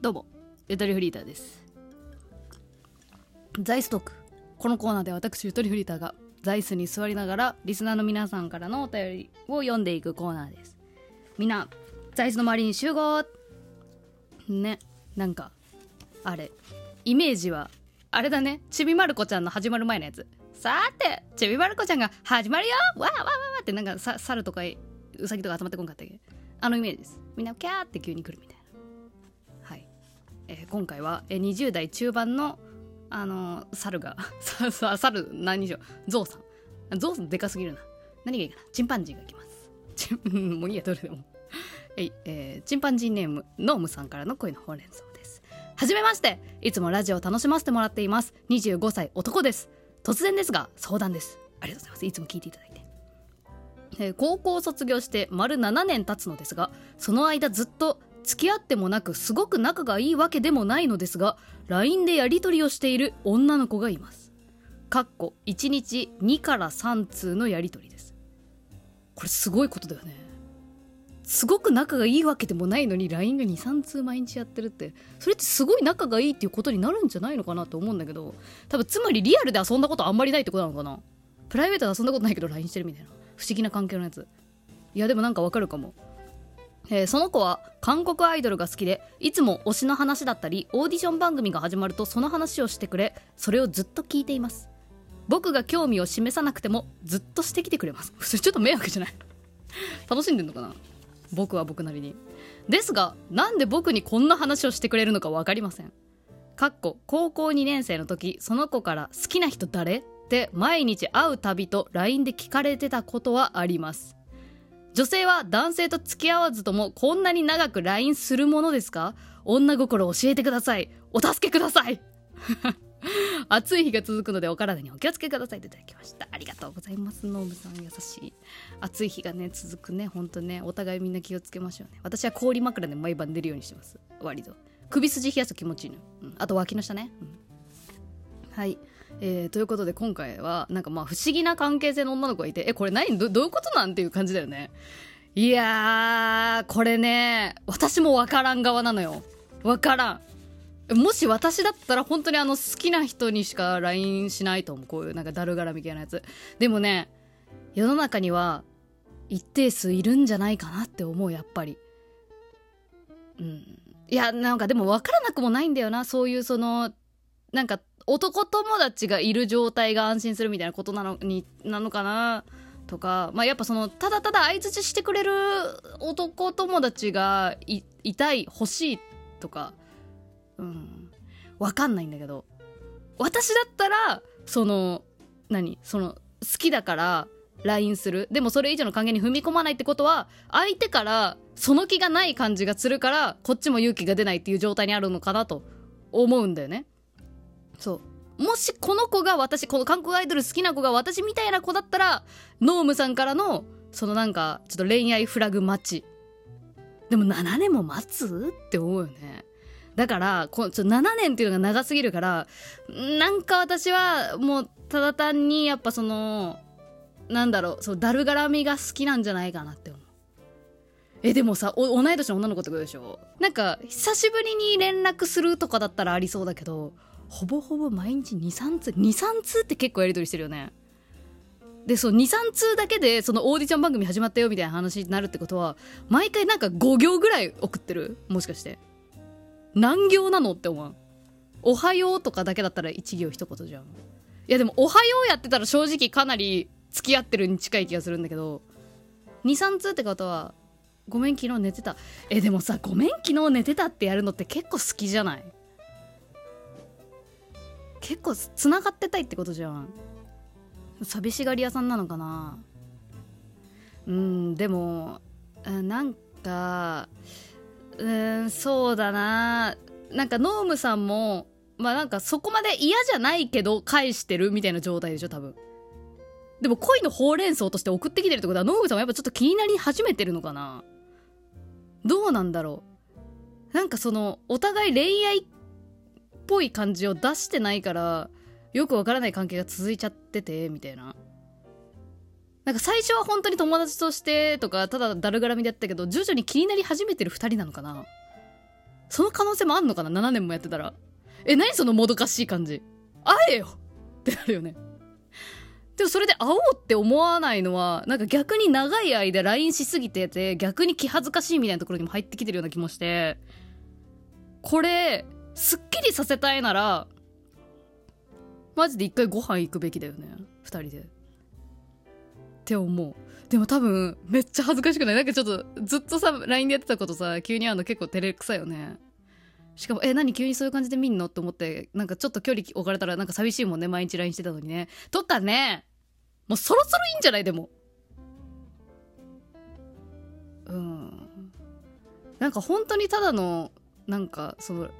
どうもゆとりフリーターです。ザイストーク。このコーナーで私ゆとりフリーターが座椅子に座りながらリスナーの皆さんからのお便りを読んでいくコーナーです。みんな座椅子の周りに集合。ねなんかあれイメージはあれだね。ちびまる子ちゃんの始まる前のやつ。さてちびまる子ちゃんが始まるよ!わーわーわーわーってなんかさ猿とかうさぎとか集まってこんかったっけ?あのイメージです。みんなキャーって急に来るみたい、えー今回は、えー20代中盤のあの猿が 猿何にしようゾウさん。ゾウさんでかすぎるな。何がいいかな？チンパンジーがいきます。チン もういいやどれでも。えい、えーチンパンジーネームノームさんからの恋のほうれん草です。はじめまして。いつもラジオを楽しませてもらっています。25歳男です。突然ですが相談です。ありがとうございます。いつも聞いていただいて。えー高校を卒業して丸7年経つのですがその間ずっと付き合ってもなくすごく仲がいいわけでもないのですが LINE でやり取りをしている女の子がいます。かっこ1日2から3通のやり取りです。これすごいことだよね。すごく仲がいいわけでもないのに LINE が23通毎日やってるって。それってすごい仲がいいっていうことになるんじゃないのかなと思うんだけど多分つまりリアルで遊んだことあんまりないってことなのかな。プライベートで遊んだことないけど LINE してるみたいな。不思議な関係のやつ。いやでもなんかわかるかも。えーその子は韓国アイドルが好きでいつも推しの話だったりオーディション番組が始まるとその話をしてくれそれをずっと聞いています。僕が興味を示さなくてもずっとしてきてくれます。そ れちょっと迷惑じゃない？楽しんでんのかな？僕は僕なりに。ですがなんで僕にこんな話をしてくれるのか分かりません。かっこ高校2年生の時その子から「好きな人誰?」って毎日会うたびと LINE で聞かれてたことはあります。女性は男性と付き合わずともこんなに長く LINE するものですか？女心教えてください。お助けください。暑い日が続くのでお体にお気をつけくださいといただきました。ありがとうございます。ノームさん優しい。暑い日がね続くね。ほんとねお互いみんな気をつけましょうね。私は氷枕で毎晩寝るようにしてます。割と。首筋冷やすと気持ちいいの、うん、あと脇の下ね、うん。はい、えーということで今回はなんかまあ不思議な関係性の女の子がいてえこれ何？どどういうことなんていう感じだよね。いやーこれね私もわからん側なのよ。わからん。もし私だったら本当にあの好きな人にしか LINE しないと思う。こういうなんかだるがらみたいなやつ。でもね世の中には一定数いるんじゃないかなって思うやっぱり。うん。いやなんかでも分からなくもないんだよな。そういうそのなんか男友達がいる状態が安心するみたいなことなのになのかな？とかまあやっぱそのただただ相づちしてくれる男友達がいたい欲しいとかうん。わかんないんだけど私だったらその何？その好きだから LINE する。でもそれ以上の関係に踏み込まないってことは相手からその気がない感じがするからこっちも勇気が出ないっていう状態にあるのかなと思うんだよね。そう。もしこの子が私この韓国アイドル好きな子が私みたいな子だったらノームさんからのそのなんかちょっと恋愛フラグ待ち。でも7年も待つ？って思うよね。だからこちょ7年っていうのが長すぎるからなんか私はもうただ単にやっぱそのなんだろうそうだるがらみが好きなんじゃないかなって思う。えでもさ同い年の女の子ってことでしょ？なんか久しぶりに連絡するとかだったらありそうだけどほぼほぼ毎日23通23通って結構やり取りしてるよね。でそう23通だけでそのオーディション番組始まったよみたいな話になるってことは毎回なんか5行ぐらい送ってる？もしかして。何行なのって思う。おはようとかだけだったら1行一言じゃん。いやでもおはようやってたら正直かなり付き合ってるに近い気がするんだけど23通ってことはごめん昨日寝てた。えでもさごめん昨日寝てたってやるのって結構好きじゃない？結構つながってたいってことじゃん。寂しがり屋さんなのかな。うんでもなんかうんそうだな。なんかノームさんもまあなんかそこまで嫌じゃないけど返してるみたいな状態でしょ多分。でも恋のほうれん草として送ってきてるってことはノームさんはやっぱちょっと気になり始めてるのかな。どうなんだろう。なんかそのお互い恋愛ぽい感じを出してないからよくわからない関係が続いちゃっててみたいな。なんか最初は本当に友達としてとかただだるがらみでやったけど徐々に気になり始めてる2人なのかな。その可能性もあんのかな7年もやってたら。え何そのもどかしい感じ。会えよ！ってなるよね。でもそれで会おうって思わないのはなんか逆に長い間 LINE しすぎてて逆に気恥ずかしいみたいなところにも入ってきてるような気もして。これすっきりさせたいならマジで一回ご飯行くべきだよね。2人で。って思う。でも多分めっちゃ恥ずかしくない？なんかちょっとずっとさ LINE でやってたことさ急に会うの結構照れくさいよね。しかもえ何？急にそういう感じで見んの？って思ってなんかちょっと距離置かれたらなんか寂しいもんね。毎日 LINE してたのにね。とかね。もうそろそろいいんじゃない？でも。うん。なんか本当にただのなんかその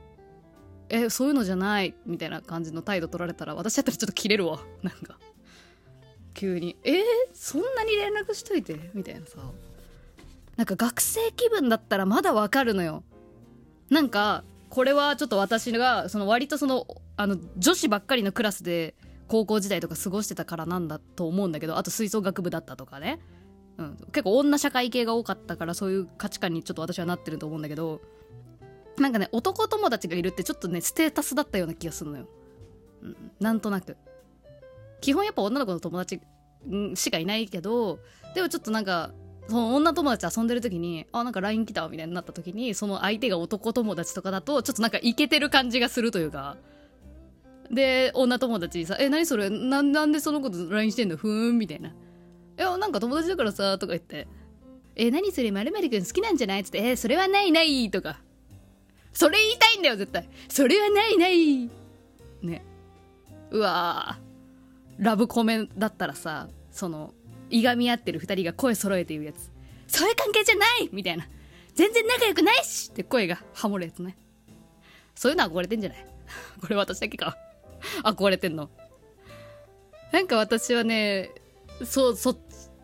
えそういうのじゃないみたいな感じの態度取られたら私だったらちょっと切れるわ。なんか。急に「えー、そんなに連絡しといて」みたいなさ。なんか学生気分だったらまだわかるのよ。なんかこれはちょっと私がその割とそのあの女子ばっかりのクラスで高校時代とか過ごしてたからなんだと思うんだけどあと吹奏楽部だったとかね、うん、結構女社会系が多かったからそういう価値観にちょっと私はなってると思うんだけどなんかね男友達がいるってちょっとねステータスだったような気がするのよ、うん、なんとなく。基本やっぱ女の子の友達しかいないけどでもちょっとなんかその女友達遊んでる時にあなんか LINE 来たみたいになった時にその相手が男友達とかだとちょっとなんかイケてる感じがするというか。で女友達にさ「え何それ？ななんでその子と LINE してんの？ふーん」みたいな「いやなんか友達だからさ」とか言って「え何それ？まるまるくん好きなんじゃない?」っつって「えそれはないない」とか。それ言いたいんだよ絶対。それはないない。ね。うわラブコメだったらさそのいがみ合ってる2人が声揃えて言うやつ。そういう関係じゃない！みたいな。全然仲良くないし！って声がハモるやつね。そういうの憧れてんじゃない？これ私だけか。憧れてんの。なんか私はねそうそっ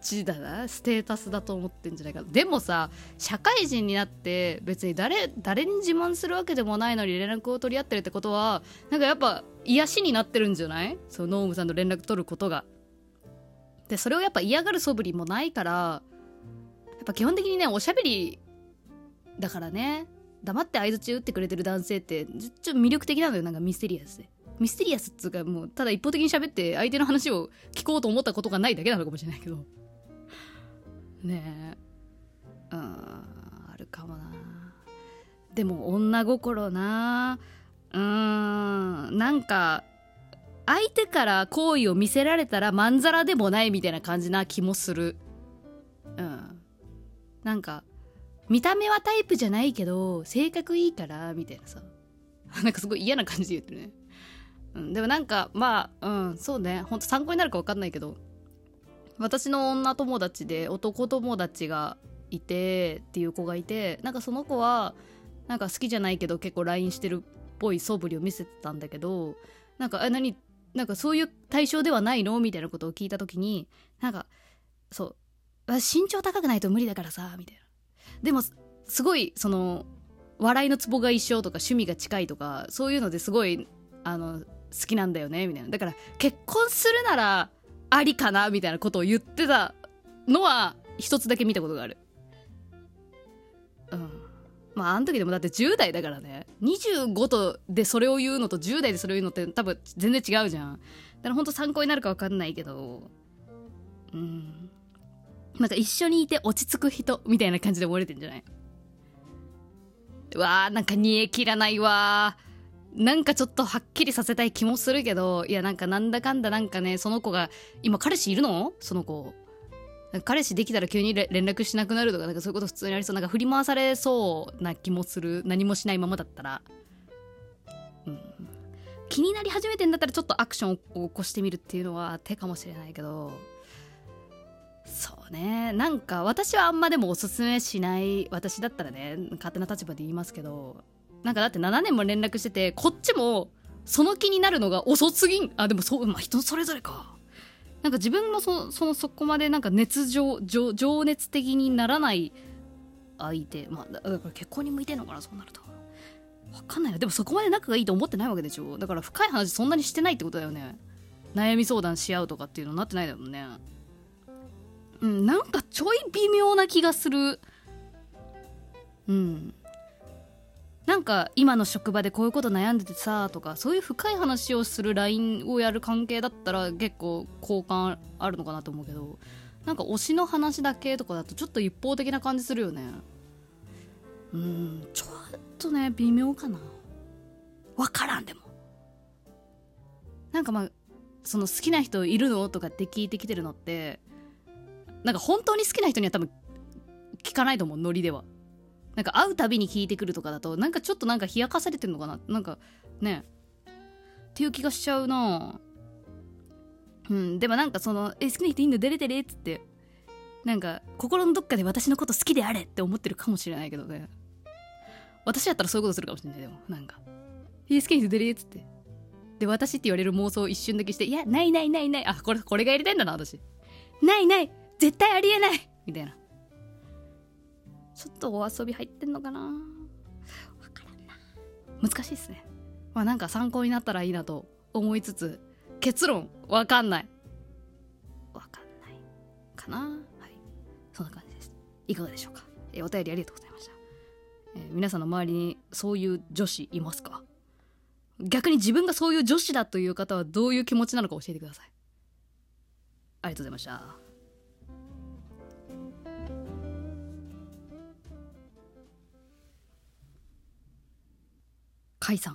ちだなステータスだと思ってんじゃないかでもさ社会人になって別に誰誰に自慢するわけでもないのに連絡を取り合ってるってことはなんかやっぱ癒しになってるんじゃない？そうノームさんと連絡取ることが。でそれをやっぱ嫌がる素振りもないからやっぱ基本的にねおしゃべりだからね。黙って相づち打ってくれてる男性ってちょっと魅力的なのよ。なんかミステリアスで。ミステリアスっつうかもうただ一方的に喋って相手の話を聞こうと思ったことがないだけなのかもしれないけど。ね。うんあるかもな。でも女心な。うーんなんか相手から好意を見せられたらまんざらでもないみたいな感じな気もする。うん。なんか見た目はタイプじゃないけど性格いいからみたいなさ。なんかすごい嫌な感じで言ってるね、うん、でもなんかまあうんそうね。ほんと参考になるか分かんないけど。私の女友達で男友達がいてっていう子がいてなんかその子はなんか好きじゃないけど結構 LINE してるっぽい素振りを見せてたんだけどなんか「え何？なんかそういう対象ではないのみたいなことを聞いた時になんかそう身長高くないと無理だからさみたいな。でもすごいその笑いのツボが一緒とか趣味が近いとかそういうのですごいあの好きなんだよねみたいな。だから結婚するならありかなみたいなことを言ってたのは一つだけ見たことがある。うん。まああの時でもだって10代だからね。25とでそれを言うのと10代でそれを言うのって多分全然違うじゃん。だからほんと参考になるか分かんないけど。うん。なんか一緒にいて落ち着く人みたいな感じで思われてんじゃない？うわーなんか煮え切らないわなんかちょっとはっきりさせたい気もするけどいやなんかなんだかんだなんかねその子が今彼氏いるの？その子。彼氏できたら急に連絡しなくなるとかなんかそういうこと普通にありそう。なんか振り回されそうな気もする。何もしないままだったら、うん、気になり始めてんだったらちょっとアクションを起こしてみるっていうのは手かもしれないけど。そうね。なんか私はあんまでもおすすめしない私だったらね勝手な立場で言いますけど。なんかだって7年も連絡しててこっちもその気になるのが遅すぎん。あでもそうまあ人それぞれか。なんか自分もそそのそこまでなんか熱情情情熱的にならない相手。まあだから結婚に向いてんのかなそうなると。分かんないよ。でもそこまで仲がいいと思ってないわけでしょ。だから深い話そんなにしてないってことだよね。悩み相談し合うとかっていうのになってないだろうね。うんなんかちょい微妙な気がする。うん。なんか今の職場でこういうこと悩んでてさとかそういう深い話をする LINE をやる関係だったら結構好感あるのかなと思うけどなんか推しの話だけとかだとちょっと一方的な感じするよね。うんちょっとね微妙かな。分からんでも。なんかまあその好きな人いるの？とかって聞いてきてるのってなんか本当に好きな人には多分聞かないと思うノリでは。なんか会うたびに聞いてくるとかだとなんかちょっとなんか冷やかされてるのかな？なんかね。っていう気がしちゃうな。うん。でもなんかその「え好きな人いいんだ出れてれ」っつって。なんか心のどっかで私のこと好きであれって思ってるかもしれないけどね。私だったらそういうことするかもしれない。でもなんか「え好きな人出れ」っつって。で私って言われる妄想を一瞬だけして「いやないないないない。あこれこれがやりたいんだな私。ないない。絶対ありえない!」みたいな。ちょっとお遊び入ってんのかな？わからんな。難しいっすね。まあなんか参考になったらいいなと思いつつ結論わかんない。わかんないかな？はい。そんな感じです。いかがでしょうか、えー、お便りありがとうございました、えー、皆さんの周りにそういう女子いますか？逆に自分がそういう女子だという方はどういう気持ちなのか教えてください。ありがとうございました。解散